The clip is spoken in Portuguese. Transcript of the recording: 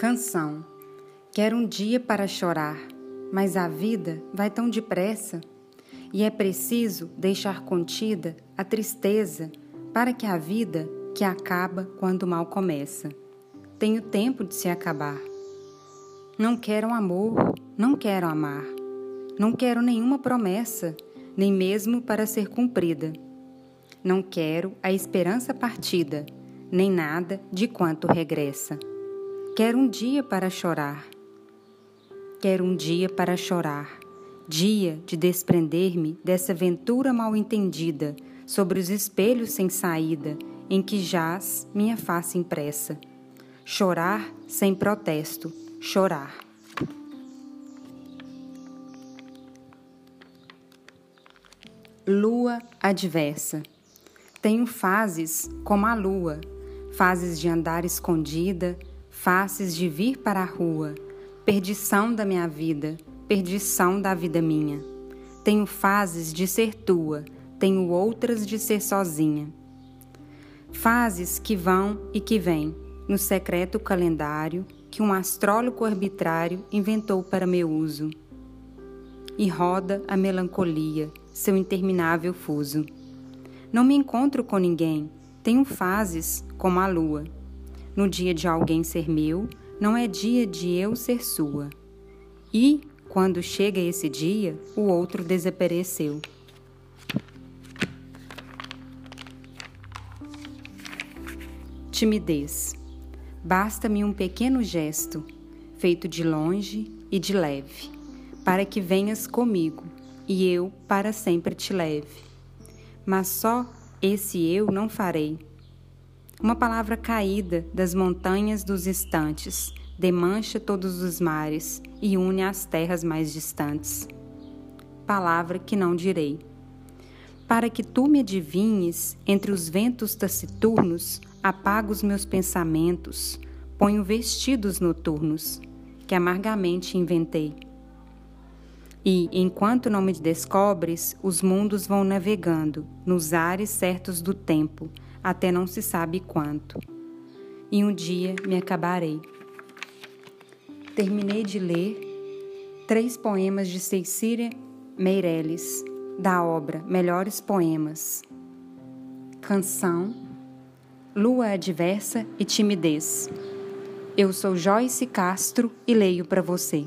Canção. Quero um dia para chorar, mas a vida vai tão depressa e é preciso deixar contida a tristeza para que a vida que acaba quando mal começa. Tenho tempo de se acabar. Não quero amor, não quero amar. Não quero nenhuma promessa, nem mesmo para ser cumprida. Não quero a esperança partida, nem nada de quanto regressa. Quero um dia para chorar. Quero um dia para chorar. Dia de desprender-me dessa aventura mal entendida sobre os espelhos sem saída em que jaz minha face impressa. Chorar sem protesto, chorar. Lua adversa. Tenho fases como a lua, fases de andar escondida, faces de vir para a rua, perdição da minha vida, perdição da vida minha. Tenho fases de ser tua, tenho outras de ser sozinha. Fases que vão e que vêm, no secreto calendário que um astrólogo arbitrário inventou para meu uso. E roda a melancolia, seu interminável fuso. Não me encontro com ninguém, tenho fases como a lua. No dia de alguém ser meu, não é dia de eu ser sua. E, quando chega esse dia, o outro desapareceu. Timidez. Basta-me um pequeno gesto, feito de longe e de leve, para que venhas comigo e eu para sempre te leve. Mas só esse eu não farei uma palavra caída das montanhas dos instantes demancha todos os mares e une as terras mais distantes. Palavra que não direi. Para que tu me adivinhes entre os ventos taciturnos, apago os meus pensamentos, ponho vestidos noturnos que amargamente inventei. E, enquanto não me descobres, os mundos vão navegando nos ares certos do tempo, até não se sabe quanto. E um dia me acabarei. Terminei de ler três poemas de Cecília Meirelles, da obra Melhores Poemas. Canção, Lua Adversa e Timidez. Eu sou Joyce Castro e leio para você.